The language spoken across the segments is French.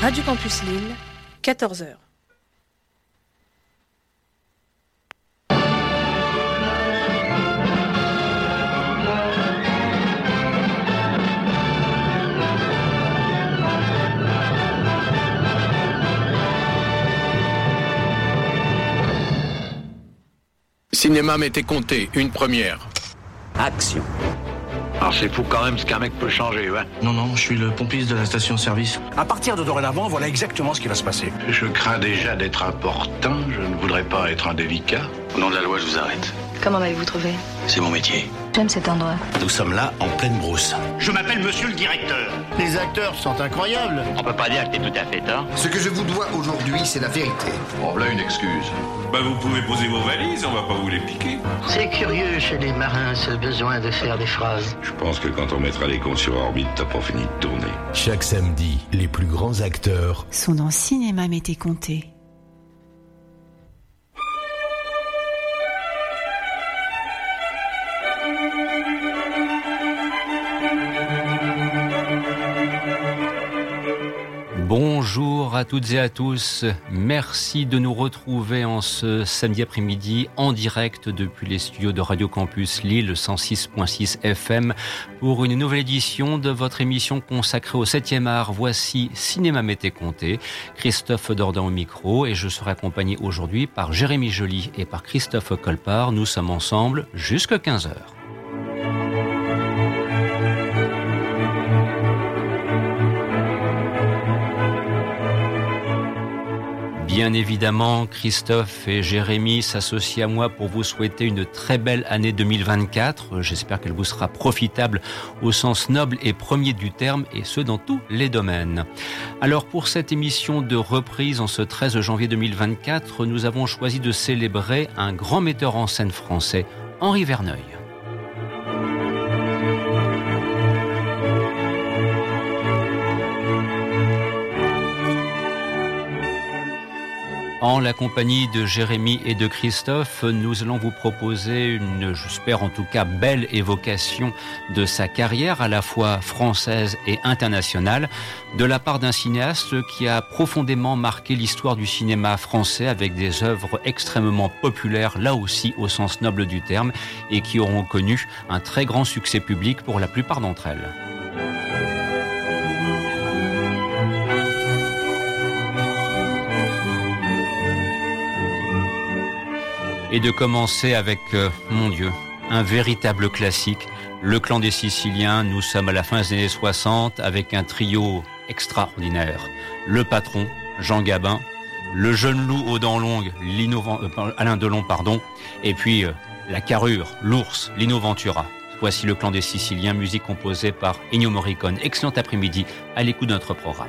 Radio Campus Lille, 14h. Cinéma m'était compté, une première. Action. Alors c'est fou quand même ce qu'un mec peut changer, ouais. Non, non, je suis le pompiste de la station-service. À partir de dorénavant, voilà exactement ce qui va se passer. Je crains déjà d'être important, je ne voudrais pas être indélicat. Au nom de la loi, je vous arrête. Comment m'avez-vous trouvé? C'est mon métier. J'aime cet endroit. Nous sommes là en pleine brousse. Je m'appelle monsieur le directeur. Les acteurs sont incroyables. On peut pas dire que t'es tout à fait tort. Ce que je vous dois aujourd'hui, c'est la vérité. Bon, là une excuse. Bah vous pouvez poser vos valises, on va pas vous les piquer. C'est curieux chez les marins ce besoin de faire des phrases. Je pense que quand on mettra les comptes sur orbite, t'as pas fini de tourner. Chaque samedi, les plus grands acteurs sont dans Cinéma Mété Comté. À toutes et à tous. Merci de nous retrouver en ce samedi après-midi en direct depuis les studios de Radio Campus Lille 106.6 FM pour une nouvelle édition de votre émission consacrée au 7e art. Voici Cinéma Mété Comté. Christophe Dordan au micro et je serai accompagné aujourd'hui par Jérémy Joly et par Christophe Colpart. Nous sommes ensemble jusqu'à 15 Bien évidemment, Christophe et Jérémy s'associent à moi pour vous souhaiter une très belle année 2024. J'espère qu'elle vous sera profitable au sens noble et premier du terme, et ce dans tous les domaines. Alors pour cette émission de reprise en ce 13 janvier 2024, nous avons choisi de célébrer un grand metteur en scène français, Henri Verneuil. En la compagnie de Jérémy et de Christophe, nous allons vous proposer une, j'espère en tout cas, belle évocation de sa carrière à la fois française et internationale de la part d'un cinéaste qui a profondément marqué l'histoire du cinéma français avec des œuvres extrêmement populaires, là aussi au sens noble du terme, et qui auront connu un très grand succès public pour la plupart d'entre elles. Et de commencer avec, euh, mon Dieu, un véritable classique, Le Clan des Siciliens. Nous sommes à la fin des années 60 avec un trio extraordinaire. Le patron, Jean Gabin, le jeune loup aux dents longues, euh, Alain Delon, pardon, et puis euh, la carrure, l'ours, Lino Ventura. Voici le clan des Siciliens, musique composée par Ennio Morricone. Excellent après-midi à l'écoute de notre programme.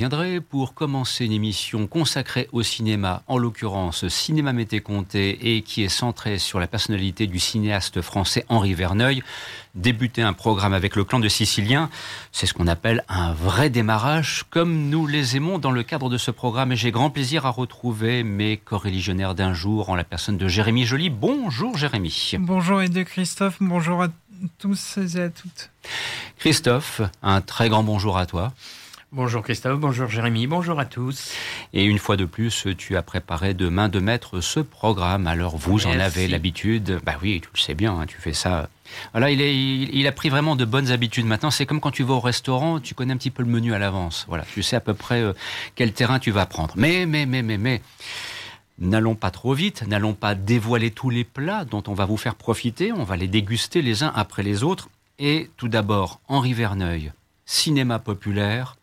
Conviendrez, pour commencer une émission consacrée au cinéma, en l'occurrence Cinéma Mété Comté, et qui est centrée sur la personnalité du cinéaste français Henri Verneuil, débuter un programme avec le clan de Sicilien, c'est ce qu'on appelle un vrai démarrage, comme nous les aimons dans le cadre de ce programme. Et j'ai grand plaisir à retrouver mes coreligionnaires d'un jour en la personne de Jérémy Joly. Bonjour Jérémy. Bonjour et de Christophe, bonjour à tous et à toutes. Christophe, un très grand bonjour à toi. Bonjour Christophe, bonjour Jérémy, bonjour à tous. Et une fois de plus, tu as préparé de main de maître ce programme. Alors vous en avez l'habitude. Bah oui, tu le sais bien, hein, tu fais ça. Voilà, il, est, il, a pris vraiment de bonnes habitudes maintenant. C'est comme quand tu vas au restaurant, tu connais un petit peu le menu à l'avance. Voilà, tu sais à peu près euh, quel terrain tu vas prendre. Mais, mais, mais, mais, mais. N'allons pas trop vite, n'allons pas dévoiler tous les plats dont on va vous faire profiter, on va les déguster les uns après les autres. Et tout d'abord, Henri Verneuil, cinéma populaire,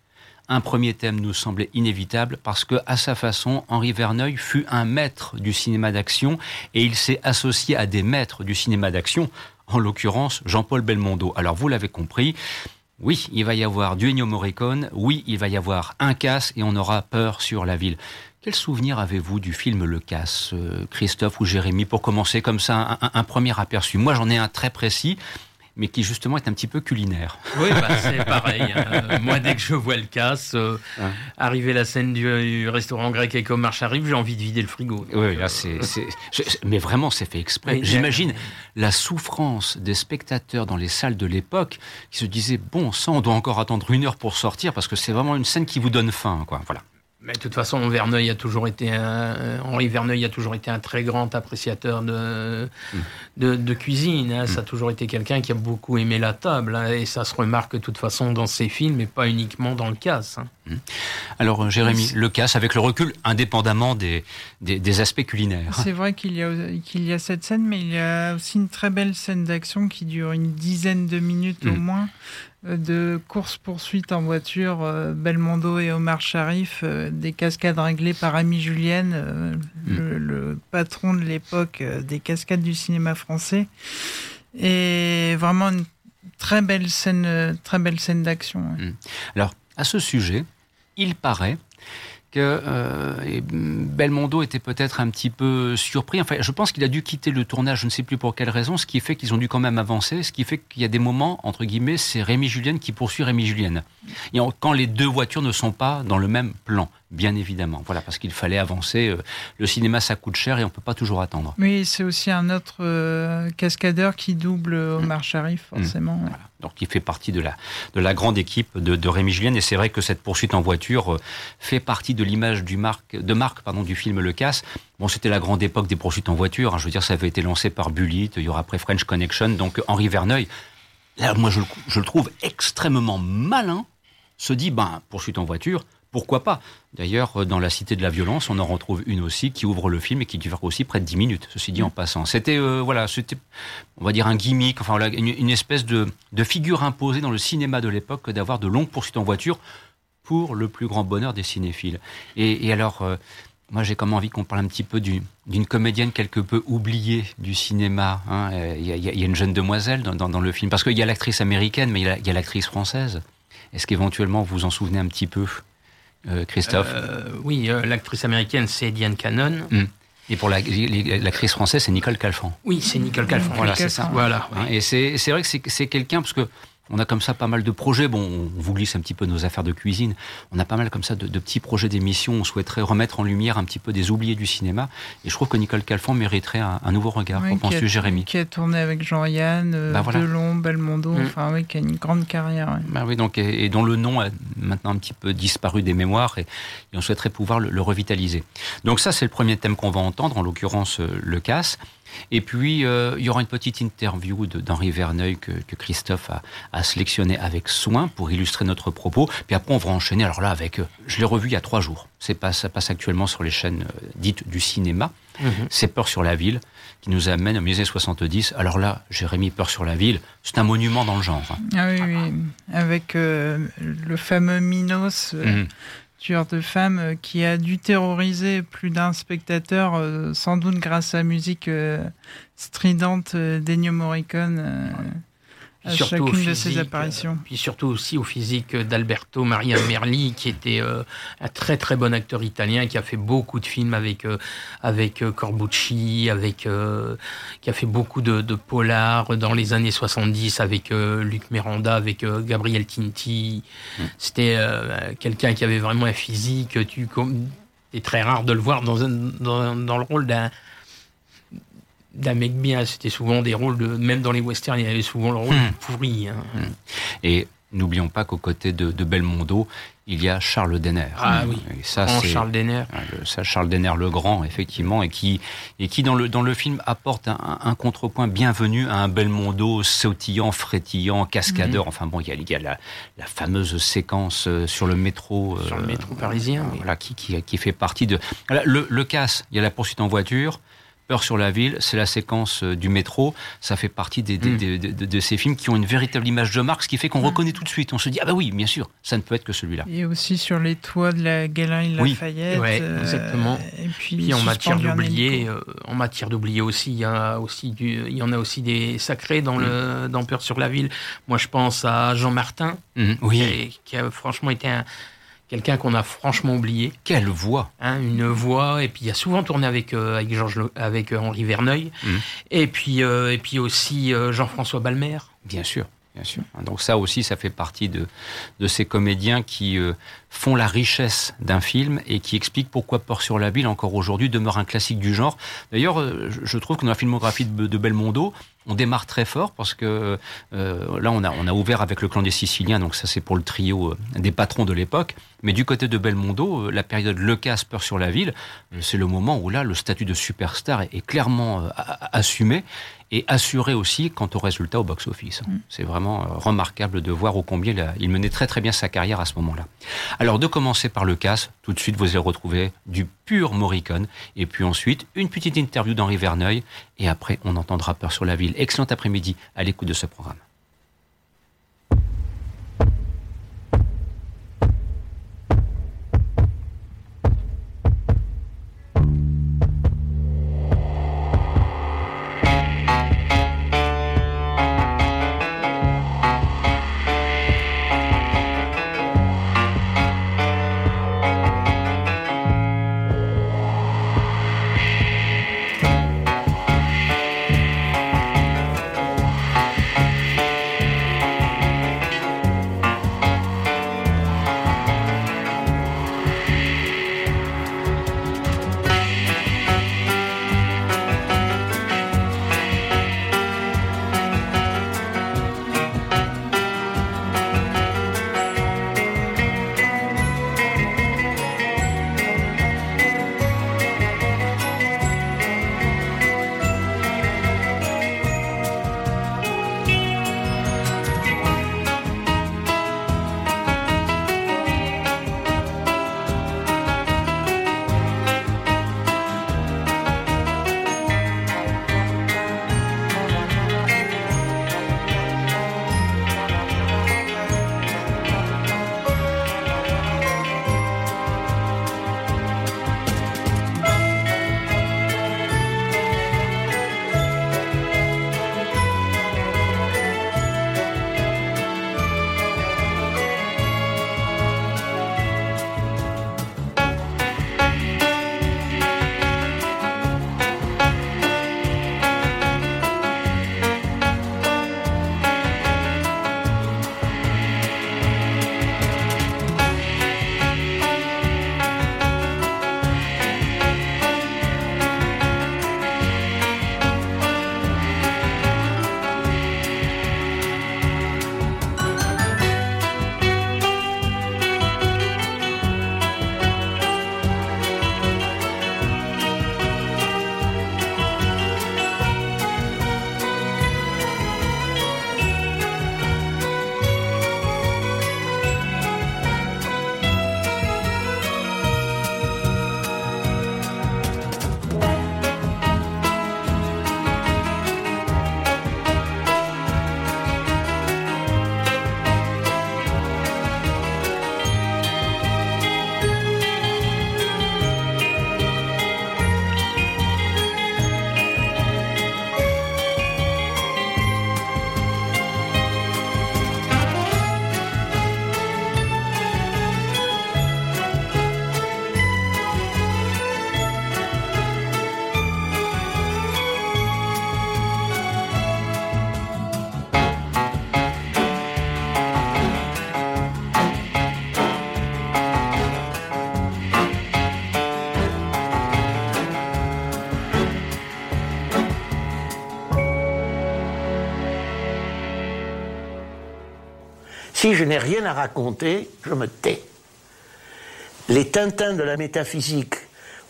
un premier thème nous semblait inévitable parce que, à sa façon, Henri Verneuil fut un maître du cinéma d'action et il s'est associé à des maîtres du cinéma d'action, en l'occurrence Jean-Paul Belmondo. Alors vous l'avez compris, oui, il va y avoir du Ennio Morricone, oui, il va y avoir un casse et on aura peur sur la ville. Quel souvenir avez-vous du film Le Casse, euh, Christophe ou Jérémy, pour commencer comme ça un premier aperçu? Moi j'en ai un très précis mais qui justement est un petit peu culinaire. Oui, bah, c'est pareil. Hein. Moi, dès que je vois le casse, euh, arriver la scène du, restaurant grec et marche arrive, j'ai envie de vider le frigo. oui, là, c'est, mais vraiment, c'est fait exprès. J'imagine la souffrance des spectateurs dans les salles de l'époque qui se disaient bon sang, on doit encore attendre une heure pour sortir parce que c'est vraiment une scène qui vous donne faim, quoi. Voilà. Mais de toute façon, Verneuil a toujours été un, Henri Verneuil a toujours été un très grand appréciateur de, mm. de, cuisine. Hein. Ça a mm. toujours été quelqu'un qui a beaucoup aimé la table. Hein. Et ça se remarque de toute façon dans ses films, et pas uniquement dans le casse. Hein. Mm. Alors, euh, Jérémy, le casse, avec le recul, indépendamment des, des, aspects culinaires. C'est vrai qu'il y, a, qu'il y a cette scène, mais il y a aussi une très belle scène d'action qui dure une dizaine de minutes au moins de course-poursuite en voiture, euh, Belmondo et Omar Sharif, euh, des cascades réglées par Ami Julienne, euh, mm. le, patron de l'époque des cascades du cinéma français. Et vraiment une très belle scène, très belle scène d'action. Mm. Alors, à ce sujet, il paraît que euh, Belmondo était peut-être un petit peu surpris. Enfin, je pense qu'il a dû quitter le tournage, je ne sais plus pour quelle raison, ce qui fait qu'ils ont dû quand même avancer, ce qui fait qu'il y a des moments, entre guillemets, c'est Rémi Julienne qui poursuit Rémi Julienne. Et quand les deux voitures ne sont pas dans le même plan bien évidemment. Voilà, parce qu'il fallait avancer. Euh, le cinéma, ça coûte cher et on peut pas toujours attendre. Oui, c'est aussi un autre euh, cascadeur qui double Omar Sharif, mmh. forcément. Donc, il fait partie de la, de la grande équipe de, de Rémi Julien. Et c'est vrai que cette poursuite en voiture euh, fait partie de l'image du marque, de marque pardon, du film Le Casse. Bon, c'était la grande époque des poursuites en voiture. Hein. Je veux dire, ça avait été lancé par Bullitt. Il y aura après French Connection. Donc, Henri Verneuil, là, moi, je, je le trouve extrêmement malin. Se dit, ben, poursuite en voiture, pourquoi pas D'ailleurs, dans La Cité de la Violence, on en retrouve une aussi qui ouvre le film et qui dure aussi près de 10 minutes, ceci dit en passant. C'était, euh, voilà, c'était, on va dire, un gimmick, enfin, une, espèce de, figure imposée dans le cinéma de l'époque d'avoir de longues poursuites en voiture pour le plus grand bonheur des cinéphiles. Et, alors, euh, moi, j'ai comme envie qu'on parle un petit peu d'une comédienne quelque peu oubliée du cinéma. Hein. Il, y a, une jeune demoiselle dans, le film, parce qu'il y a l'actrice américaine, mais il y a l'actrice française. Est-ce qu'éventuellement vous en souvenez un petit peu? euh, Christophe euh, Oui, euh, l'actrice américaine, c'est Diane Cannon. Hmm. Et pour l'actrice française, c'est Nicole Calfan. Oui, c'est Nicole Calfan. Voilà, c'est ça. Voilà. Et c'est vrai que c'est quelqu'un, parce que on a comme ça pas mal de projets. Bon, on vous glisse un petit peu nos affaires de cuisine. On a pas mal comme ça de, petits projets d'émissions. On souhaiterait remettre en lumière un petit peu des oubliés du cinéma. Et je trouve que Nicole Calfon mériterait un, nouveau regard. Oui, penses-tu, Jérémy? Qui a tourné avec Jean-Yann, euh, bah, Delon, Belmondo. Mm. Enfin, oui, qui a une grande carrière. Bah, oui, donc, et, dont le nom a maintenant un petit peu disparu des mémoires. Et, on souhaiterait pouvoir le, le, revitaliser. Donc ça, c'est le premier thème qu'on va entendre, en l'occurrence euh, le casse. Et puis, euh, il y aura une petite interview d'Henri Verneuil que, Christophe a, sélectionné avec soin pour illustrer notre propos. Puis après, on va enchaîner. Alors là, avec, euh, je l'ai revu il y a trois jours. C'est pas, ça passe actuellement sur les chaînes euh, dites du cinéma. Mhm. C'est Peur sur la ville qui nous amène au musée 70. Alors là, Jérémy Peur sur la ville, c'est un monument dans le genre. Hein. Ah oui, oui. Avec le fameux Minos. Mhm tueur de femmes euh, qui a dû terroriser plus d'un spectateur, euh, sans doute grâce à la musique euh, stridente d'Ennio Morricone à chacune de ses apparitions. puis surtout aussi au physique d'Alberto Maria Merli, qui était un très très bon acteur italien, qui a fait beaucoup de films avec, avec Corbucci, avec, qui a fait beaucoup de, de polars dans les années 70 avec Luc Miranda, avec Gabriel Tinti. Mm. C'était quelqu'un qui avait vraiment un physique. Tu, c'est très rare de le voir dans, dans, dans le rôle d'un d'un mec bien. C'était souvent des rôles de. Même dans les westerns, il y avait souvent le rôle hmm. pourri. Hein. Hmm. Et n'oublions pas qu'aux côtés de, de, Belmondo, il y a Charles Denner. Ah oui. Et ça, c'est Charles Denner. Ça, Charles Denner le Grand, effectivement, et qui, et qui dans, le, dans le film apporte un, un contrepoint bienvenu à un Belmondo sautillant, frétillant, cascadeur. Hmm. Enfin bon, il y a, il y a la, la, fameuse séquence euh, sur le métro. Sur le euh, métro parisien. Voilà, qui, qui, qui, fait partie de. le, le casse, il y a la poursuite en voiture. Peur sur la ville, c'est la séquence euh, du métro. Ça fait partie des, mm. de, ces films qui ont une véritable image de marque, ce qui fait qu'on mm. reconnaît tout de suite. On se dit, ah bah oui, bien sûr, ça ne peut être que celui-là. Et aussi sur les toits de la galerie Lafayette. Oui, euh, exactement. et puis, en matière d'oublier, euh, en matière d'oublier aussi, il y, a aussi du, il y en a aussi des sacrés dans, le, mm. dans Peur sur la ville. Moi, je pense à Jean Martin, oui. qui a franchement été un quelqu'un qu'on a franchement oublié. Quelle voix hein, Une voix, et puis il a souvent tourné avec, euh, avec, Georges, avec euh, Henri Verneuil, mmh. et, puis, euh, et puis aussi Jean-François Balmer. Bien sûr. Bien sûr. Donc ça aussi, ça fait partie de, de ces comédiens qui font la richesse d'un film et qui expliquent pourquoi Port sur la ville, encore aujourd'hui, demeure un classique du genre. D'ailleurs, je trouve que dans la filmographie de Belmondo, on démarre très fort parce que euh, là, on a, ouvert avec le clan des Siciliens, donc ça c'est pour le trio euh, des patrons de l'époque. Mais du côté de Belmondo, euh, la période Le Casse, Peur sur la ville, c'est le moment où là, le statut de superstar est, clairement assumé et assuré aussi quant au résultat au box-office. Mm. C'est vraiment remarquable de voir au combien il menait très très bien sa carrière à ce moment-là. Alors de commencer par Le Casse, tout de suite vous allez retrouver du pur Morricone, et puis ensuite une petite interview d'Henri Verneuil, et après on entendra Peur sur la ville excellent après-midi à l'écoute de ce programme. Si je n'ai rien à raconter, je me tais. Les Tintins de la métaphysique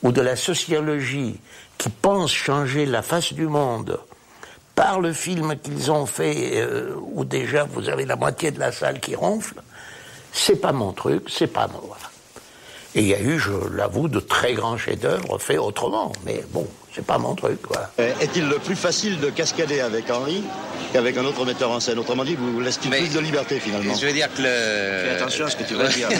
ou de la sociologie qui pensent changer la face du monde par le film qu'ils ont fait, euh, où déjà vous avez la moitié de la salle qui ronfle, c'est pas mon truc, c'est pas moi. Et il y a eu, je l'avoue, de très grands chefs-d'œuvre faits autrement, mais bon, c'est pas mon truc, quoi. Euh, est-il plus facile de cascader avec Henri qu'avec un autre metteur en scène? Autrement dit, vous laissez plus de liberté finalement? Je veux dire que le. Fais attention à ce que tu vas dire.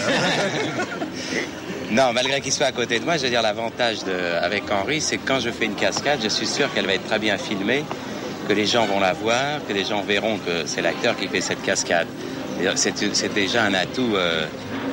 Non, malgré qu'il soit à côté de moi, je veux dire, l'avantage avec Henri, c'est que quand je fais une cascade, je suis sûr qu'elle va être très bien filmée, que les gens vont la voir, que les gens verront que c'est l'acteur qui fait cette cascade. C'est déjà un atout euh,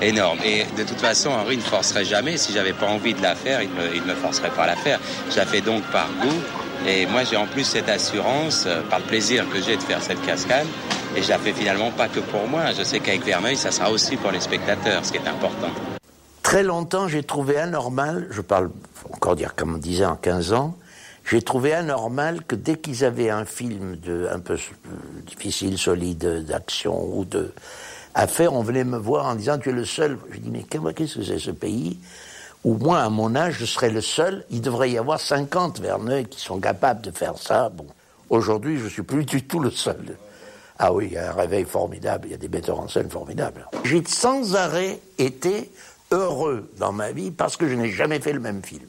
énorme. Et de toute façon, Henri ne forcerait jamais. Si j'avais pas envie de la faire, il ne me, forcerait pas à la faire. Je la fais donc par goût. Et moi, j'ai en plus cette assurance, euh, par le plaisir que j'ai de faire cette cascade. Et je la fais finalement pas que pour moi. Je sais qu'avec Verneuil, ça sera aussi pour les spectateurs, ce qui est important. Très longtemps, j'ai trouvé anormal, je parle encore dire comme on disait en 15 ans, j'ai trouvé anormal que dès qu'ils avaient un film de, un peu difficile, solide, d'action ou de à faire, on venait me voir en disant tu es le seul. Je dis mais qu'est-ce que c'est ce pays? Où moi à mon âge je serais le seul. Il devrait y avoir 50 Verneuil qui sont capables de faire ça. Bon, aujourd'hui je suis plus du tout le seul. Ah oui, il y a un réveil formidable, il y a des metteurs en scène formidables. J'ai sans arrêt été heureux dans ma vie parce que je n'ai jamais fait le même film.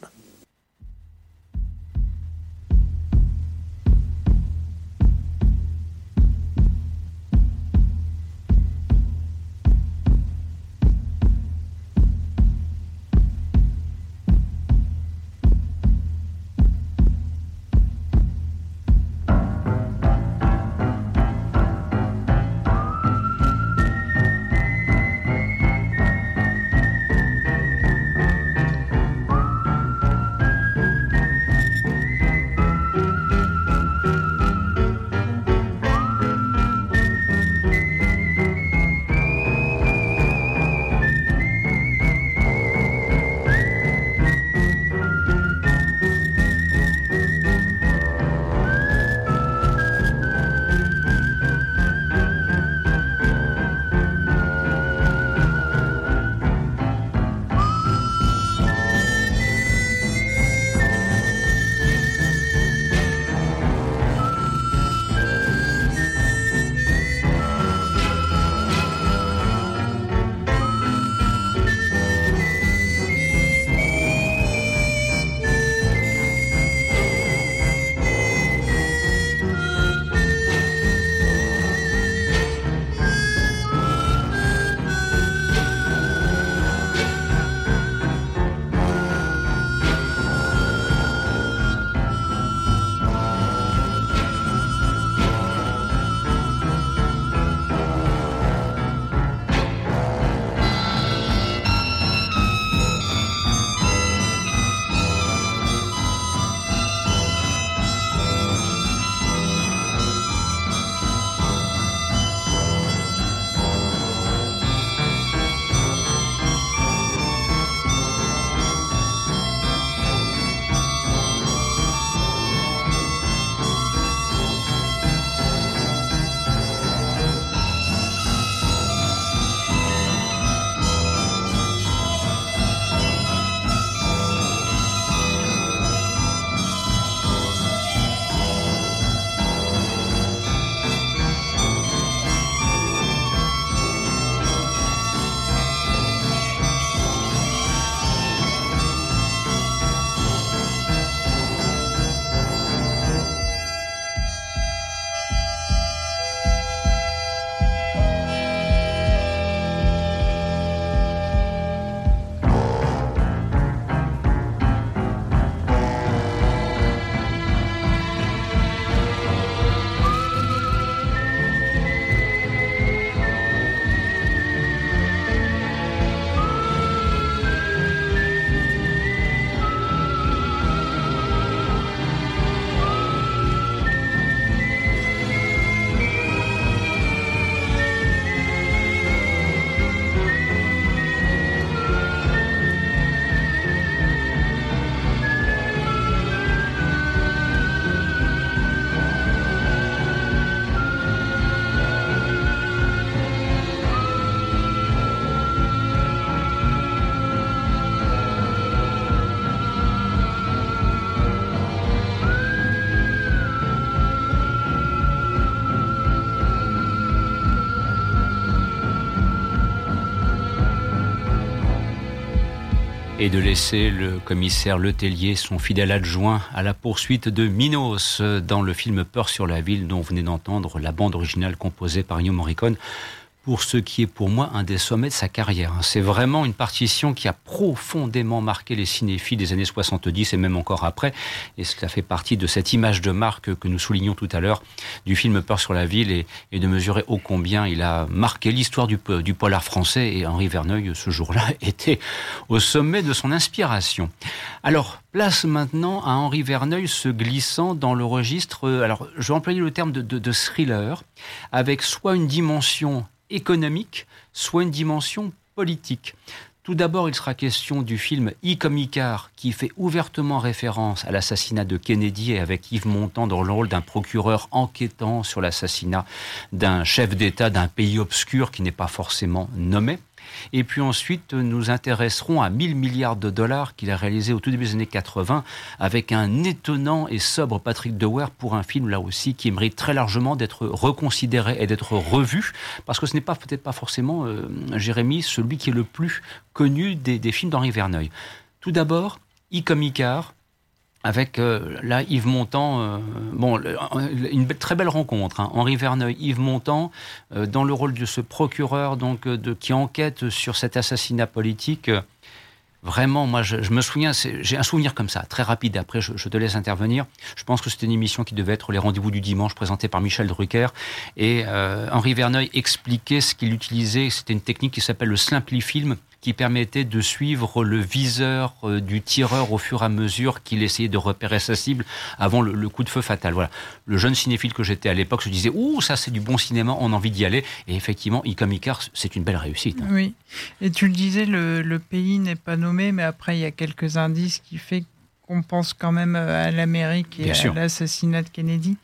Et de laisser le commissaire Letellier, son fidèle adjoint, à la poursuite de Minos dans le film Peur sur la ville dont vous venez d'entendre la bande originale composée par Ennio Morricone pour ce qui est pour moi un des sommets de sa carrière. C'est vraiment une partition qui a profondément marqué les cinéphiles des années 70 et même encore après. Et cela fait partie de cette image de marque que nous soulignons tout à l'heure du film Peur sur la ville et, de mesurer ô combien il a marqué l'histoire du, du polar français. Et Henri Verneuil, ce jour-là, était au sommet de son inspiration. Alors, place maintenant à Henri Verneuil se glissant dans le registre, euh, alors je vais employer le terme de thriller, avec soit une dimension économique, soit une dimension politique. Tout d'abord, il sera question du film I comme Icar, qui fait ouvertement référence à l'assassinat de Kennedy et avec Yves Montand dans le rôle d'un procureur enquêtant sur l'assassinat d'un chef d'État d'un pays obscur qui n'est pas forcément nommé. Et puis ensuite, nous intéresserons à 1000 milliards de dollars qu'il a réalisé au tout début des années 80 avec un étonnant et sobre Patrick Dewar pour un film là aussi qui mérite très largement d'être reconsidéré et d'être revu parce que ce n'est pas peut-être pas forcément euh, Jérémy celui qui est le plus connu des, films d'Henri Verneuil. Tout d'abord, I comme Icar, avec euh, là Yves Montand, euh, bon, une très belle rencontre. Hein. Henri Verneuil, Yves Montand, euh, dans le rôle de ce procureur donc de, qui enquête sur cet assassinat politique. Vraiment, moi, je, me souviens, j'ai un souvenir comme ça, très rapide. Après, je, te laisse intervenir. Je pense que c'était une émission qui devait être les rendez-vous du dimanche, présentée par Michel Drucker. Et Henri Verneuil expliquait ce qu'il utilisait. C'était une technique qui s'appelle le Film qui permettait de suivre le viseur euh, du tireur au fur et à mesure qu'il essayait de repérer sa cible avant le, coup de feu fatal. Voilà. Le jeune cinéphile que j'étais à l'époque se disait Ouh, ça c'est du bon cinéma, on a envie d'y aller. Et effectivement, Icom Icar, c'est une belle réussite. Hein. Oui. Et tu le disais, le, pays n'est pas nommé, mais après il y a quelques indices qui fait qu'on pense quand même euh, à l'Amérique et à l'assassinat de Kennedy.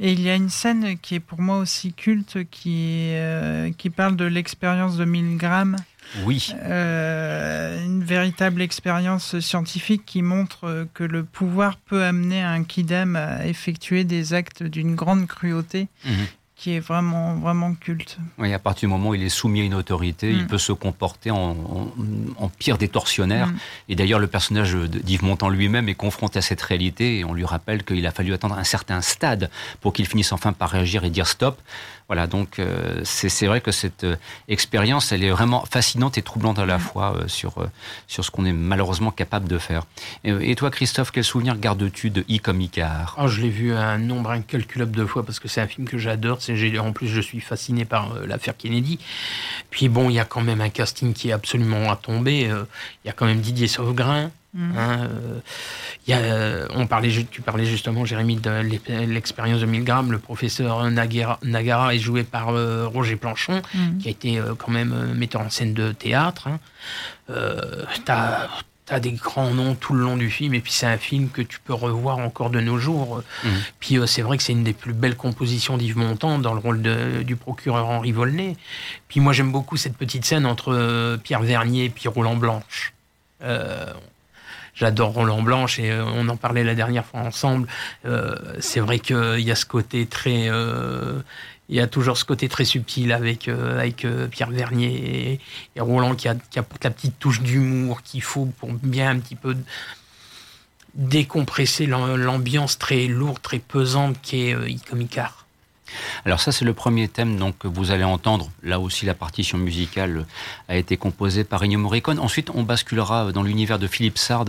Et il y a une scène qui est pour moi aussi culte, qui, euh, qui parle de l'expérience de Milgram oui. Euh, une véritable expérience scientifique qui montre que le pouvoir peut amener un kidam à effectuer des actes d'une grande cruauté mhm qui est vraiment, vraiment culte. Oui, à partir du moment où il est soumis à une autorité, il mm. peut se comporter en, pire des tortionnaires. Mm. Et d'ailleurs, le personnage d'Yves Montand lui-même est confronté à cette réalité et on lui rappelle qu'il a fallu attendre un certain stade pour qu'il finisse enfin par réagir et dire stop. Voilà, donc euh, c'est vrai que cette euh, expérience, elle est vraiment fascinante et troublante à la fois euh, sur, sur ce qu'on est malheureusement capable de faire. Et, toi, Christophe, quel souvenir gardes-tu de I comme Icar? Oh, Je l'ai vu un nombre incalculable de fois parce que c'est un film que j'adore. En plus, je suis fasciné par l'affaire Kennedy. Puis bon, il y a quand même un casting qui est absolument à tomber. Il y a quand même Didier Sauvegrin, Hein, euh, y a, euh, on parlait, tu parlais justement, Jérémy, de l'expérience de Milgram. Le professeur Nagara, est joué par euh, Roger Planchon, mm. qui a été quand même metteur en scène de théâtre. Hein. T'as as des grands noms tout le long du film, et puis c'est un film que tu peux revoir encore de nos jours. Mm. Puis c'est vrai que c'est une des plus belles compositions d'Yves Montand dans le rôle de, du procureur Henri Volney. Puis moi j'aime beaucoup cette petite scène entre Pierre Vernier et puis Roland Blanche. J'adore Roland Blanche et euh, on en parlait la dernière fois ensemble. Euh, c'est vrai qu'il y a ce côté très euh, il y a toujours ce côté très subtil avec, avec Pierre Vernier et, Roland qui, a, qui, apporte la petite touche d'humour qu'il faut pour bien un petit peu décompresser l'ambiance très lourde, très pesante qu'est est Icar. Alors ça, c'est le premier thème donc, vous allez entendre. Là aussi, la partition musicale a été composée par Ennio Morricone. Ensuite, on basculera dans l'univers de Philippe Sard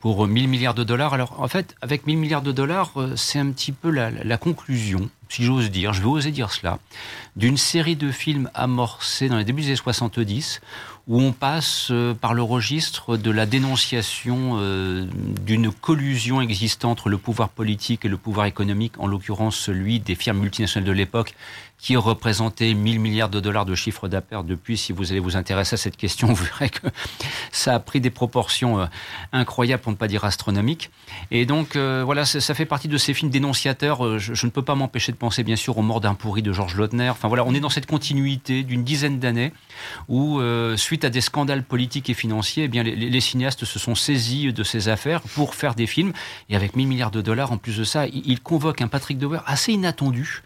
pour 1000 milliards de dollars. Alors, en fait, avec 1000 milliards de dollars, euh, c'est un petit peu la, conclusion, si j'ose dire, je vais oser dire cela, d'une série de films amorcés dans les débuts des années 70 où on passe euh, par le registre de la dénonciation euh, d'une collusion existante entre le pouvoir politique et le pouvoir économique, en l'occurrence celui des firmes multinationales de l'époque qui représentait 1000 milliards de dollars de chiffre d'affaires depuis. Si vous allez vous intéresser à cette question, vous verrez que ça a pris des proportions euh, incroyables, pour ne pas dire astronomiques. Et donc, euh, voilà, ça fait partie de ces films dénonciateurs. Euh, je, ne peux pas m'empêcher de penser, bien sûr, aux morts d'un pourri de Georges Lautner. Enfin, voilà, on est dans cette continuité d'une dizaine d'années où, suite à des scandales politiques et financiers, eh bien, les, cinéastes se sont saisis de ces affaires pour faire des films. Et avec 1000 milliards de dollars, en plus de ça, ils, convoquent un Patrick Dewer assez inattendu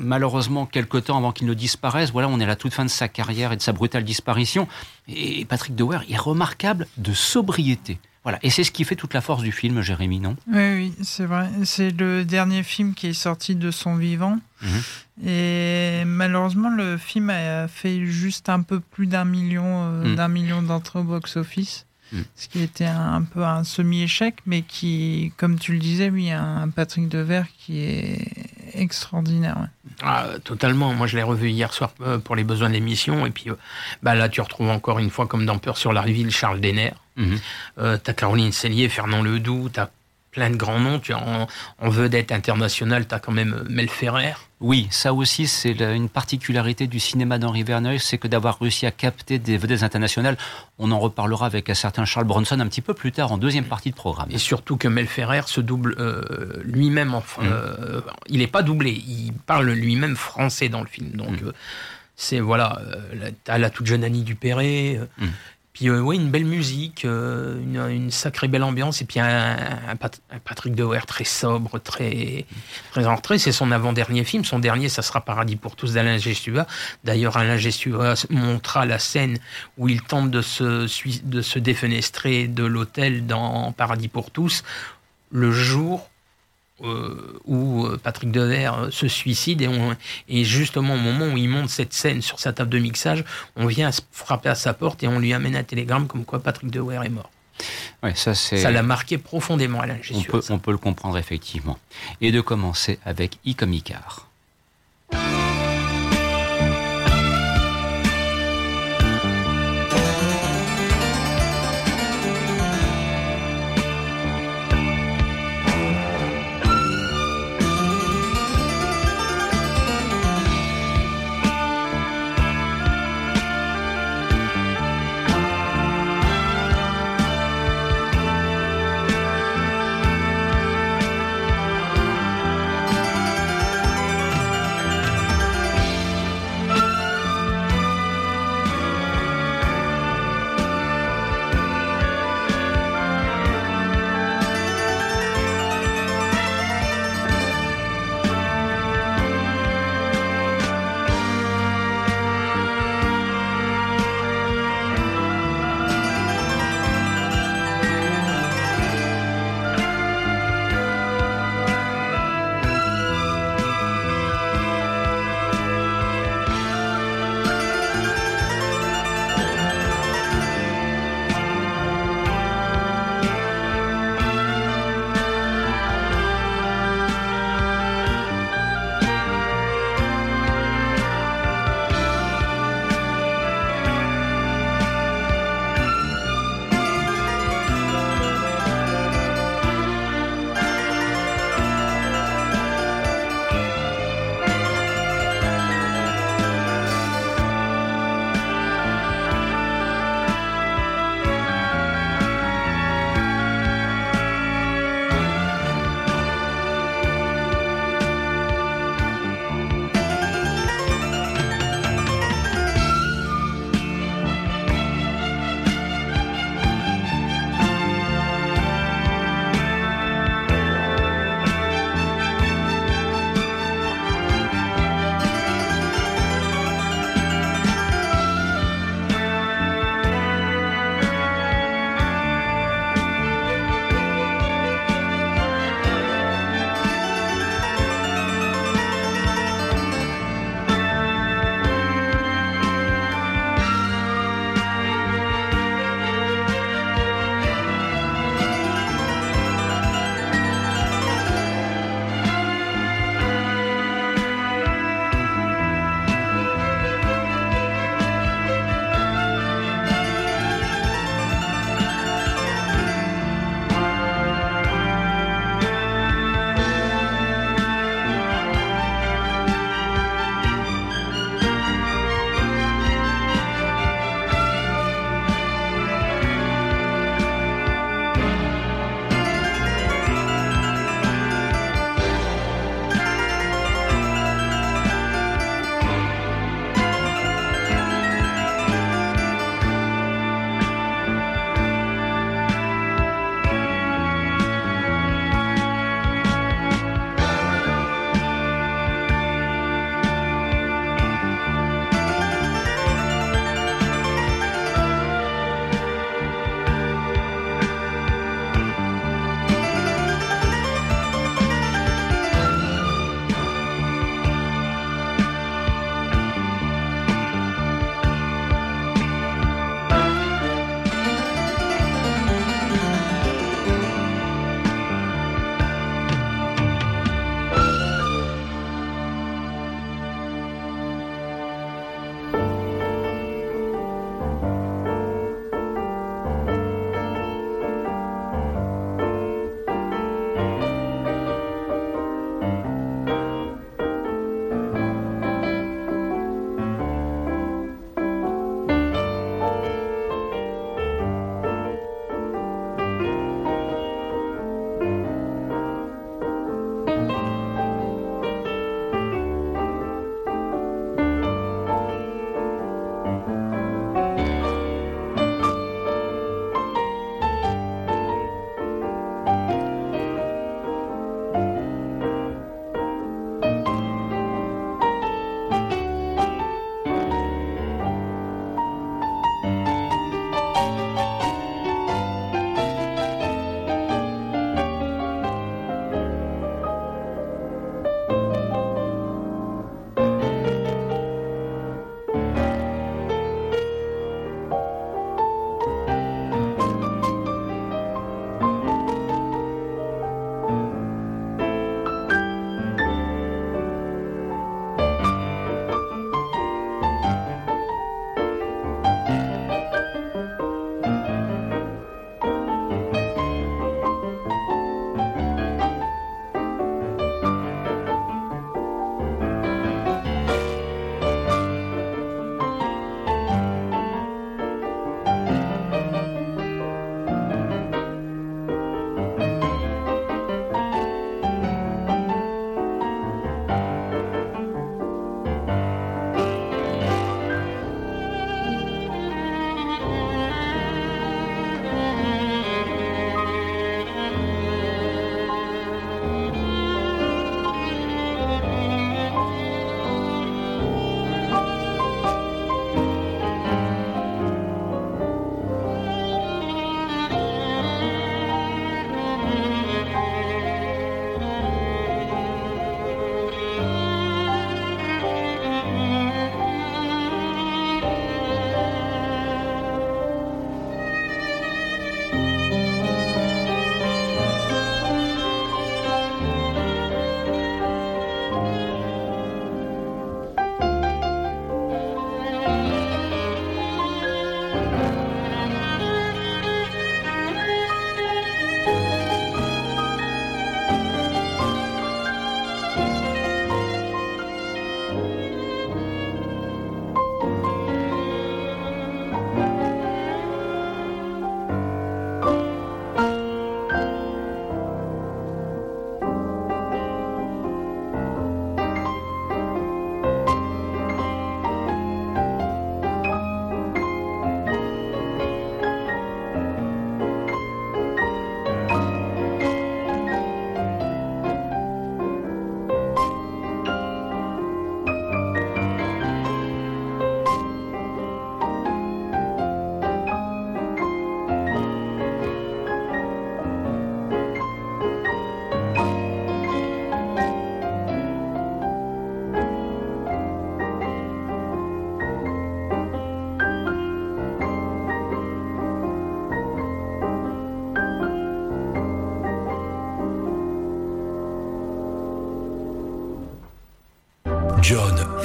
malheureusement quelques temps avant qu'il ne disparaisse. Voilà, on est à la toute fin de sa carrière et de sa brutale disparition. Et Patrick Dewer est remarquable de sobriété. Voilà, et c'est ce qui fait toute la force du film, Jérémy, non? Oui, oui, c'est vrai. C'est le dernier film qui est sorti de son vivant. Mhm. Et malheureusement, le film a fait juste un peu plus d'un million, euh, mhm. d'un million d'entrées au box-office. Mhm. Ce qui était un, peu un semi-échec, mais qui, comme tu le disais, oui, un Patrick Devers qui est extraordinaire. Ah, totalement. Moi, je l'ai revu hier soir euh, pour les besoins de l'émission. Et puis euh, bah, là, tu retrouves encore une fois, comme dans Peur sur la ville, Charles Denner. Mhm. Euh, t'as Caroline Cellier, Fernand Ledoux, t'as plein de grands noms. Tu en, en vedette internationale, t'as quand même Mel Ferrer. Oui, ça aussi, c'est une particularité du cinéma d'Henri Verneuil, c'est que d'avoir réussi à capter des vedettes internationales. On en reparlera avec un certain Charles Bronson un petit peu plus tard, en deuxième partie de programme. Et surtout que Mel Ferrer se double lui-même. En, mmh. il n'est pas doublé, il parle lui-même français dans le film. Donc, mmh. c'est voilà, à la toute jeune Annie Dupéré. Mmh. Puis euh, ouais, une belle musique, euh, une, sacrée belle ambiance, et puis un, Patrick Dewer très sobre, très très rentré. C'est son avant-dernier film. Son dernier, ça sera Paradis pour tous d'Alain Gestua. D'ailleurs, Alain Gestua montra la scène où il tente de se, de se défenestrer de l'hôtel dans Paradis pour tous le jour où euh, Patrick Devers euh, se suicide et, on, et justement au moment où il monte cette scène sur sa table de mixage, on vient frapper à sa porte et on lui amène un télégramme comme quoi Patrick Devers est mort. Ouais, ça ça l'a marqué profondément Alain on peut, on peut le comprendre effectivement. Et de commencer avec I comme Icar.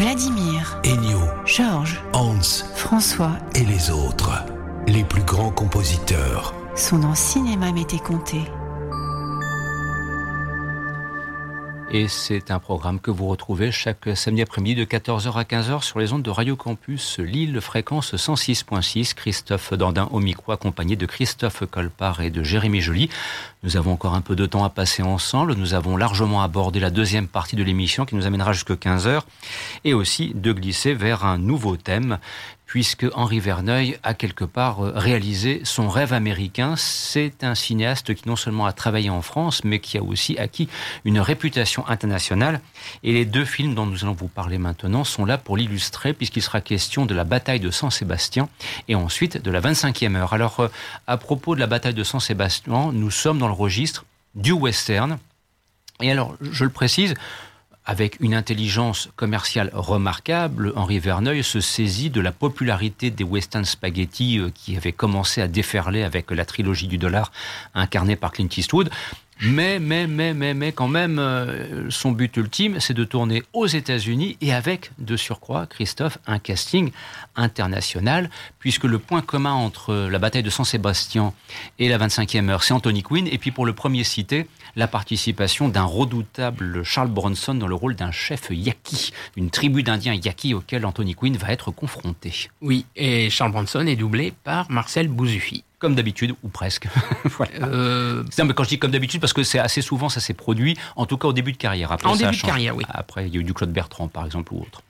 Vladimir, Ennio, Georges, Hans, François et les autres. Les plus grands compositeurs. sont dans Cinéma m'était compté. Et c'est un programme que vous retrouvez chaque samedi après-midi de 14h à 15h sur les ondes de Radio Campus Lille, fréquence 106.6. Christophe Dandin au micro, accompagné de Christophe Colpart et de Jérémy Joly. Nous avons encore un peu de temps à passer ensemble. Nous avons largement abordé la deuxième partie de l'émission qui nous amènera jusqu'à 15h et aussi de glisser vers un nouveau thème puisque Henri Verneuil a quelque part euh, réalisé son rêve américain. C'est un cinéaste qui non seulement a travaillé en France, mais qui a aussi acquis une réputation internationale. Et les deux films dont nous allons vous parler maintenant sont là pour l'illustrer, puisqu'il sera question de la bataille de San Sébastien et ensuite de la 25e heure. Alors, euh, à propos de la bataille de San Sébastien, nous sommes dans le registre du western. Et alors, je le précise, avec une intelligence commerciale remarquable, Henri Verneuil se saisit de la popularité des western spaghetti euh, qui avaient commencé à déferler avec la trilogie du dollar incarnée par Clint Eastwood. Mais, mais, mais, mais, mais, quand même, euh, son but ultime, c'est de tourner aux États-Unis et avec, de surcroît, Christophe, un casting international, puisque le point commun entre la bataille de San Sébastien et la 25e heure, c'est Anthony Quinn. Et puis, pour le premier cité, la participation d'un redoutable Charles Bronson dans le rôle d'un chef yaqui, une tribu d'Indiens yaqui auquel Anthony Quinn va être confronté. Oui, et Charles Bronson est doublé par Marcel Bouzuffi. Comme d'habitude, ou presque. voilà. euh... non, mais quand je dis comme d'habitude, parce que c'est assez souvent, ça s'est produit, en tout cas au début de carrière. Après, en ça début de carrière, oui. Après, il y a eu du Claude Bertrand, par exemple, ou autre.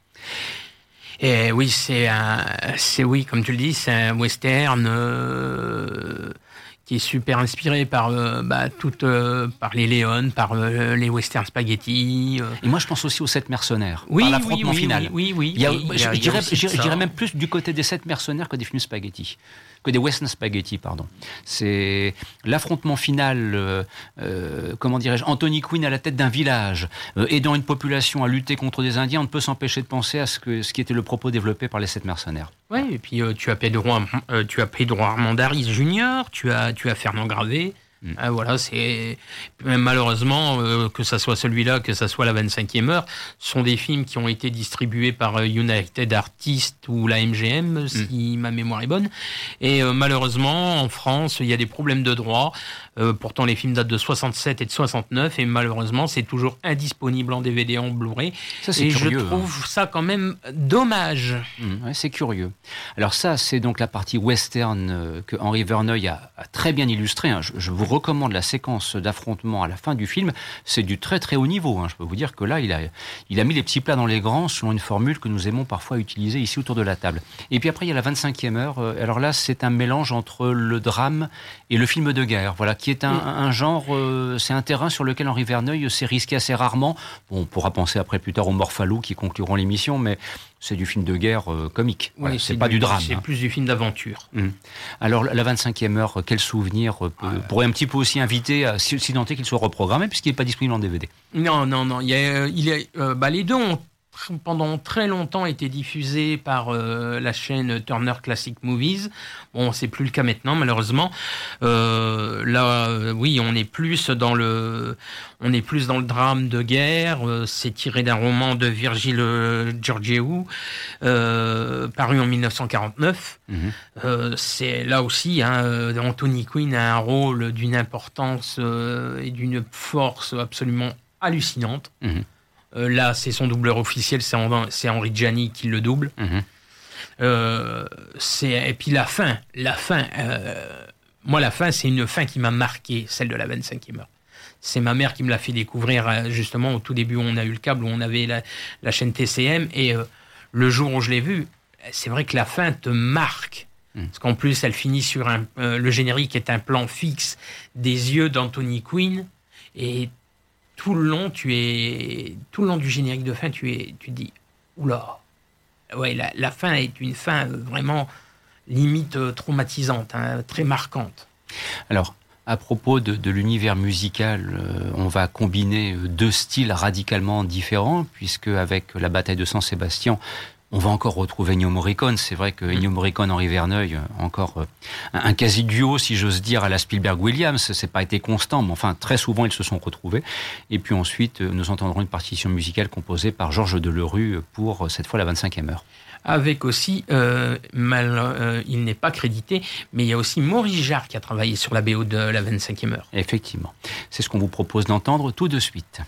Et oui, c'est un, c'est oui, comme tu le dis, c'est un western euh, qui est super inspiré par euh, bah, toute, euh, par les Léon, par euh, les western spaghetti. Et moi, je pense aussi aux sept mercenaires. Oui, par l'affrontement oui, oui, final. Oui, oui. Il y a, il y a, je, dirais, je même plus du côté des sept mercenaires que des films spaghetti que des western spaghetti, pardon. C'est l'affrontement final, euh, euh, comment dirais-je, Anthony Quinn à la tête d'un village, euh, aidant une population à lutter contre des Indiens, on ne peut s'empêcher de penser à ce, que, ce qui était le propos développé par les sept mercenaires. Oui, et puis euh, tu as Pedro, euh, tu as Pedro Armandaris Jr., tu as, tu as Fernand Gravé. Mm. Ah, voilà, c'est malheureusement euh, que ça soit celui-là, que ça soit la 25e heure, sont des films qui ont été distribués par euh, United Artists ou la MGM, si ma mémoire est bonne. Et euh, malheureusement, en France, il y a des problèmes de droit. Euh, pourtant, les films datent de 67 et de 69, et malheureusement, c'est toujours indisponible en DVD, en Blu-ray. Et curieux, je trouve ça quand même dommage. Ouais, c'est curieux. Alors ça, c'est donc la partie western que Henri Verneuil a, a très bien illustré. hein. Je, je vous recommande la séquence d'affrontement à la fin du film. C'est du très très haut niveau. hein. Je peux vous dire que là, il a, il a mis les petits plats dans les grands selon une formule que nous aimons parfois utiliser ici autour de la table. Et puis après, il y a la 25e heure. Euh, Alors là, c'est un mélange entre le drame et le film de guerre. Voilà, qui est un, un genre, euh, c'est un terrain sur lequel Henri Verneuil s'est risqué assez rarement. Bon, on pourra penser après plus tard aux Morphalou qui concluront l'émission, mais c'est du film de guerre euh, comique. Oui, Voilà, c'est pas du drame. C'est hein. plus du film d'aventure. Hum. Alors, la 25e heure, quel souvenir euh, pourrait un petit peu aussi inviter à tenter qu'il soit reprogrammé, puisqu'il n'est pas disponible en DVD Non, non, non. Il y a, il y a, euh, bah, les deux ont pendant très longtemps été diffusés par euh, la chaîne Turner Classic Movies. Bon, c'est plus le cas maintenant, malheureusement. Euh, là, euh, oui, on est plus dans le, on est plus dans le drame de guerre. C'est tiré d'un roman de Virgile Georgiou, euh, paru en 1949. Euh, c'est là aussi, hein, Anthony Quinn a un rôle d'une importance et d'une force absolument hallucinante. Mhm. Euh, là, c'est son doubleur officiel, c'est Hen- c'est Henri Gianni qui le double. Mhm. Euh, et puis la fin, la fin. euh, moi, la fin, c'est une fin qui m'a marqué, celle de la 25e heure. C'est ma mère qui me l'a fait découvrir justement au tout début où on a eu le câble, où on avait la, la chaîne TCM. Et le jour où je l'ai vue, c'est vrai que la fin te marque. Parce qu'en plus, elle finit sur un, le générique est un plan fixe des yeux d'Anthony Quinn. Et tout le long, tout long du générique de fin, tu es, tu dis, oula, ouais, la, fin est une fin euh, vraiment limite euh, traumatisante, hein, très marquante. Alors, à propos de, l'univers musical, euh, on va combiner deux styles radicalement différents, puisque avec la bataille de San Sébastien, on va encore retrouver Ennio Morricone. C'est vrai que Ennio Morricone, Henri Verneuil, encore euh, un, quasi duo, si j'ose dire, à la Spielberg-Williams. C'est pas été constant, mais enfin très souvent ils se sont retrouvés. Et puis ensuite, euh, nous entendrons une partition musicale composée par Georges Delerue pour cette fois la 25e heure avec aussi, mal, il n'est pas crédité, mais il y a aussi Maurice Jarre qui a travaillé sur la BO de la 25e heure. Effectivement. C'est ce qu'on vous propose d'entendre tout de suite.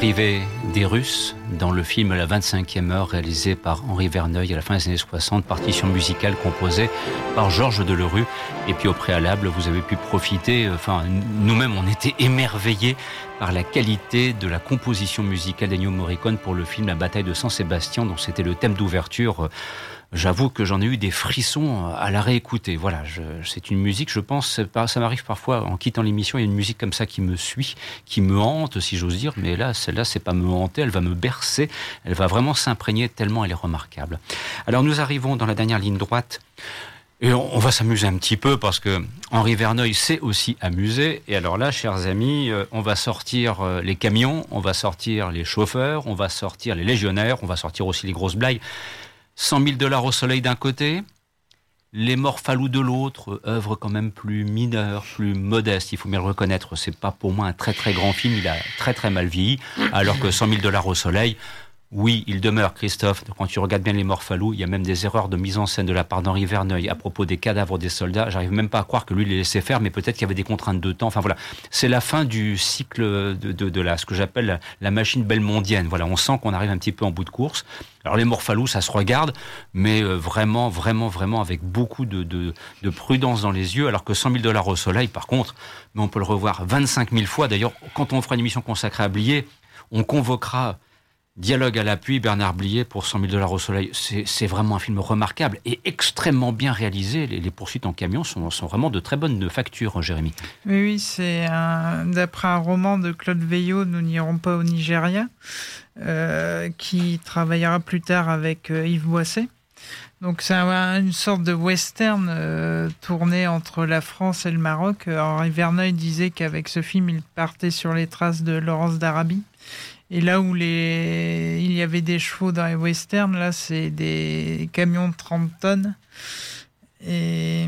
L'arrivée des Russes dans le film La 25e heure réalisé par Henri Verneuil à la fin des années 60, partition musicale composée par Georges Delerue. Et puis au préalable, vous avez pu profiter, enfin nous-mêmes on était émerveillés par la qualité de la composition musicale d'Ennio Morricone pour le film La bataille de Saint-Sébastien, dont c'était le thème d'ouverture j'avoue que j'en ai eu des frissons à la réécouter. Voilà, c'est une musique, je pense, ça m'arrive parfois en quittant l'émission, il y a une musique comme ça qui me suit, qui me hante, si j'ose dire, mais là, celle-là, c'est pas me hanter, elle va me bercer, elle va vraiment s'imprégner tellement elle est remarquable. Alors nous arrivons dans la dernière ligne droite. Et on, va s'amuser un petit peu parce que Henri Verneuil s'est aussi amusé. Et alors là, chers amis, euh, on va sortir euh, les camions, on va sortir les chauffeurs, on va sortir les légionnaires, on va sortir aussi les grosses blagues. 100 000 dollars au soleil d'un côté, les Morphalous de l'autre, œuvre quand même plus mineure, plus modeste, il faut bien le reconnaître. C'est pas pour moi un très très grand film, il a très très mal vieilli, alors que 100 000 dollars au soleil, oui, il demeure, Christophe, quand tu regardes bien les Morphalous, il y a même des erreurs de mise en scène de la part d'Henri Verneuil à propos des cadavres des soldats. J'arrive même pas à croire que lui les laissait faire, mais peut-être qu'il y avait des contraintes de temps. Enfin voilà, c'est la fin du cycle de, de, de la, ce que j'appelle la, machine belmondienne. Voilà, on sent qu'on arrive un petit peu en bout de course. Alors les Morphalous, ça se regarde, mais euh, vraiment, vraiment, vraiment avec beaucoup de, de, de, prudence dans les yeux, alors que 100 000 dollars au soleil, par contre, mais on peut le revoir 25 000 fois. D'ailleurs, quand on fera une émission consacrée à Blier, on convoquera Dialogue à l'appui, Bernard Blier pour 100 000 dollars au soleil. C'est vraiment un film remarquable et extrêmement bien réalisé. Les, poursuites en camion sont, vraiment de très bonnes factures, Jérémy. Oui, oui, c'est d'après un roman de Claude Veillot, Nous n'irons pas au Nigeria, euh, qui travaillera plus tard avec euh, Yves Boisset. Donc c'est une sorte de western euh, tourné entre la France et le Maroc. Henri Verneuil disait qu'avec ce film, il partait sur les traces de Laurence d'Arabie. Et là où les... il y avait des chevaux dans les westerns, là, c'est des camions de 30 tonnes. Et,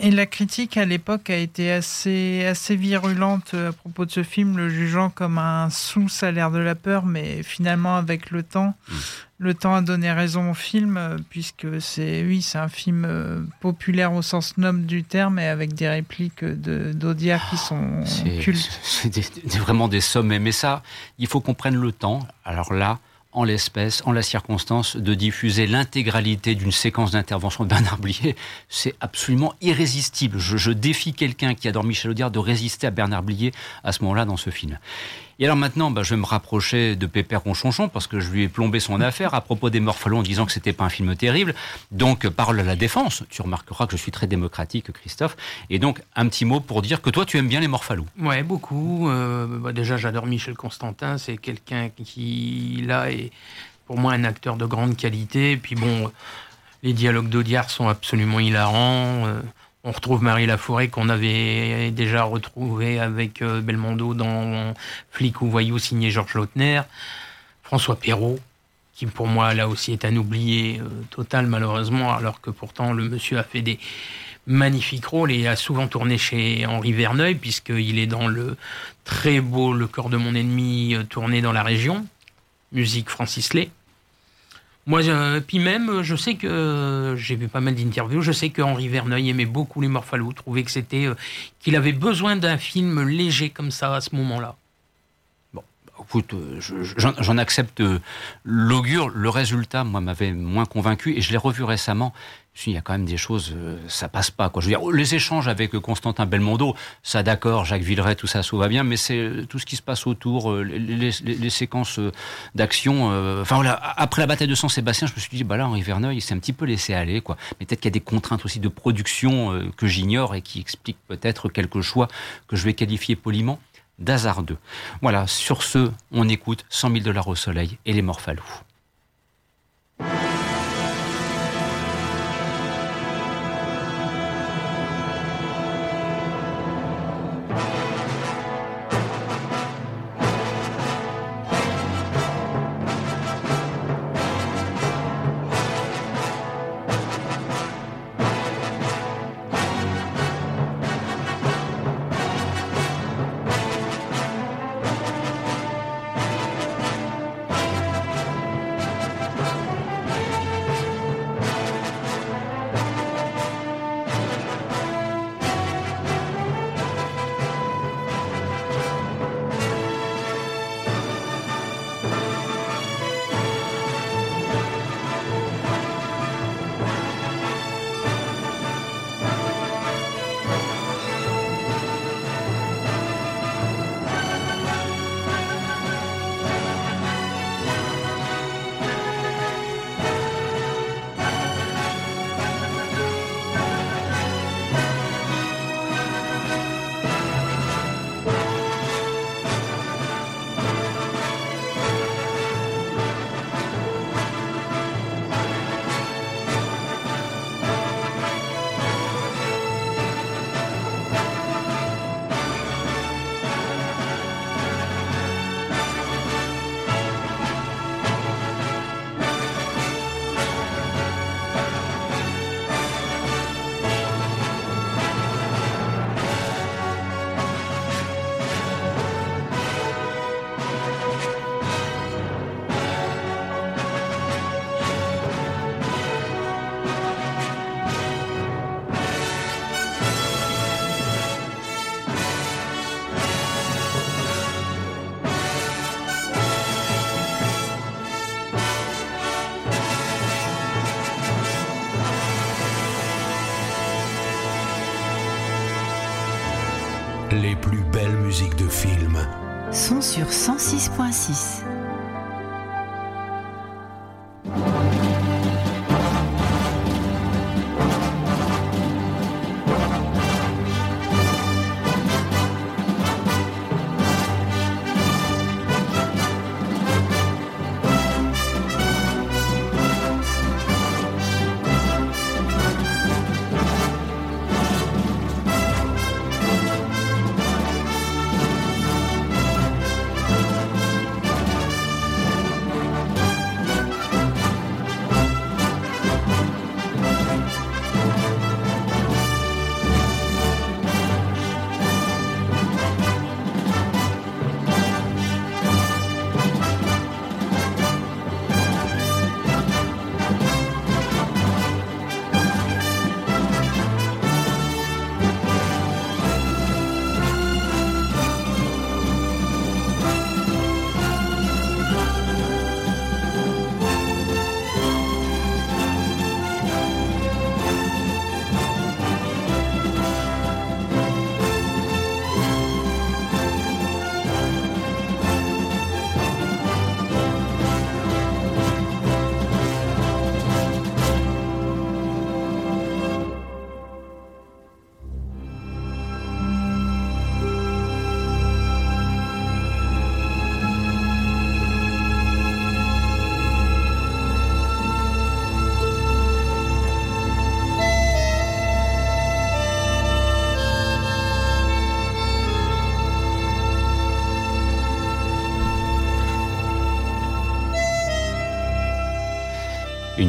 et la critique à l'époque a été assez, assez virulente à propos de ce film, le jugeant comme un sous-salaire de la peur, mais finalement, avec le temps, mmh le temps a donné raison au film, puisque c'est oui, c'est un film euh, populaire au sens noble du terme, et avec des répliques d'Audiard qui sont cultes. C'est vraiment des sommets, mais ça, il faut qu'on prenne le temps. Alors là, en l'espèce, en la circonstance, de diffuser l'intégralité d'une séquence d'intervention de Bernard Blier, c'est absolument irrésistible. Je, défie quelqu'un qui adore Michel Audiard de résister à Bernard Blier à ce moment-là dans ce film. Et alors maintenant, bah, je vais me rapprocher de Pépère Ronchonchon parce que je lui ai plombé son affaire à propos des Morphalons en disant que c'était pas un film terrible. Donc, parole à la défense. Tu remarqueras que je suis très démocratique, Christophe. Et donc, un petit mot pour dire que toi, tu aimes bien les Morphalous. Ouais, beaucoup. Euh, bah, déjà, j'adore Michel Constantin. C'est quelqu'un qui, là, est pour moi un acteur de grande qualité. Et puis bon, les dialogues d'Audiard sont absolument hilarants. Euh, on retrouve Marie Laforêt qu'on avait déjà retrouvé avec euh, Belmondo dans Flic ou Voyou signé Georges Lautner. François Perrault, qui pour moi là aussi est un oublié euh, total malheureusement, alors que pourtant le monsieur a fait des magnifiques rôles et a souvent tourné chez Henri Verneuil, puisqu'il est dans le très beau Le corps de mon ennemi euh, tourné dans la région, musique Francis Lay. Moi, puis même, je sais que j'ai vu pas mal d'interviews. Je sais que Henri Verneuil aimait beaucoup les Morphalous, trouvait que c'était euh, qu'il avait besoin d'un film léger comme ça à ce moment-là. Écoute, euh, j'en accepte l'augure. Le résultat, moi, m'avait moins convaincu et je l'ai revu récemment il y a quand même des choses, euh, ça passe pas. Quoi. Je veux dire, les échanges avec Constantin Belmondo, ça d'accord, Jacques Villeray, tout ça, ça va bien, mais c'est euh, tout ce qui se passe autour, les, séquences d'action. enfin voilà, après la bataille de Saint-Sébastien, je me suis dit, bah là, Henri Verneuil, il s'est un petit peu laissé aller, quoi. Mais peut-être qu'il y a des contraintes aussi de production que j'ignore et qui expliquent peut-être quelques choix que je vais qualifier poliment d'hasardeux. Voilà, sur ce, on écoute 100 000 dollars au soleil et les Morphalous. De film sont sur 106.6.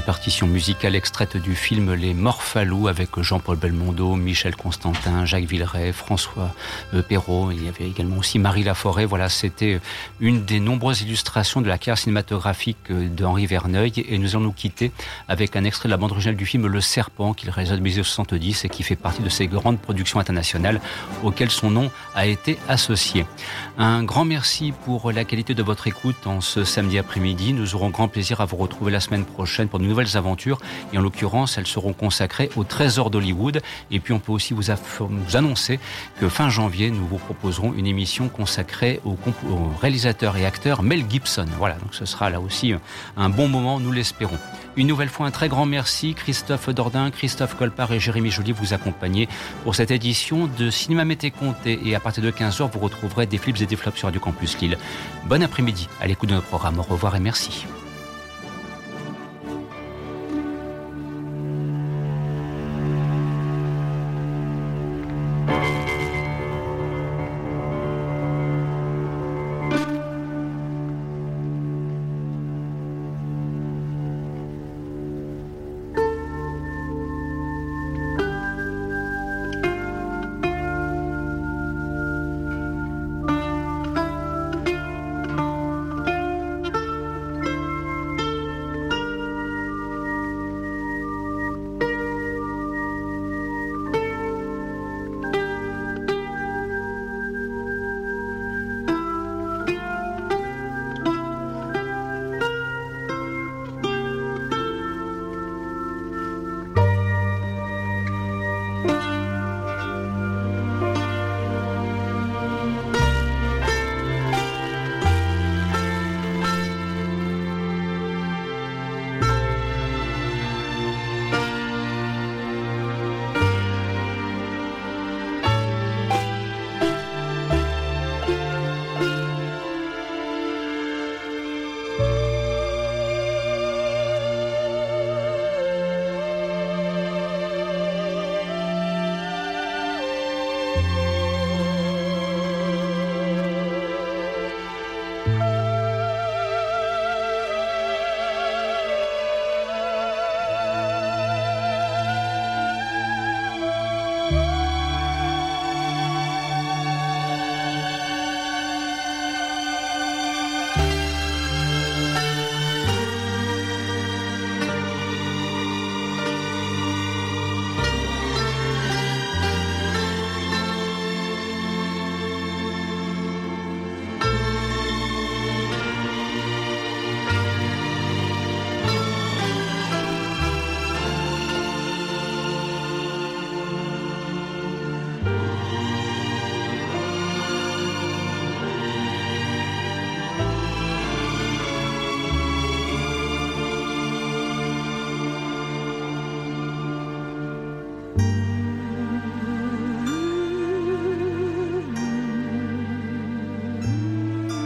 partition musicale extraite du film Les Morphalous avec Jean-Paul Belmondo, Michel Constantin, Jacques Villeray, François euh, Perrault. Il y avait également aussi Marie Laforêt. Voilà, c'était une des nombreuses illustrations de la carrière cinématographique euh, d'Henri Verneuil. Et nous allons nous quitter avec un extrait de la bande originale du film Le Serpent qu'il réalisa en 1970 et qui fait partie de ces grandes productions internationales auxquelles son nom a été associé. Un grand merci pour la qualité de votre écoute en ce samedi après-midi. Nous aurons grand plaisir à vous retrouver la semaine prochaine pour de nouvelles aventures. Et en l'occurrence, elles seront consacrées au trésor d'Hollywood. Et puis, on peut aussi vous, annoncer que fin janvier, nous vous proposerons une émission consacrée au, réalisateur et acteur Mel Gibson. Voilà, donc ce sera là aussi un bon moment, nous l'espérons. Une nouvelle fois, un très grand merci. Christophe Dordain, Christophe Colpart et Jérémy Joly vous accompagner pour cette édition de Cinéma Mété Comté. Et à partir de 15h, vous retrouverez des flips et des flops sur du Campus Lille. Bon après-midi à l'écoute de notre programme. Au revoir et merci.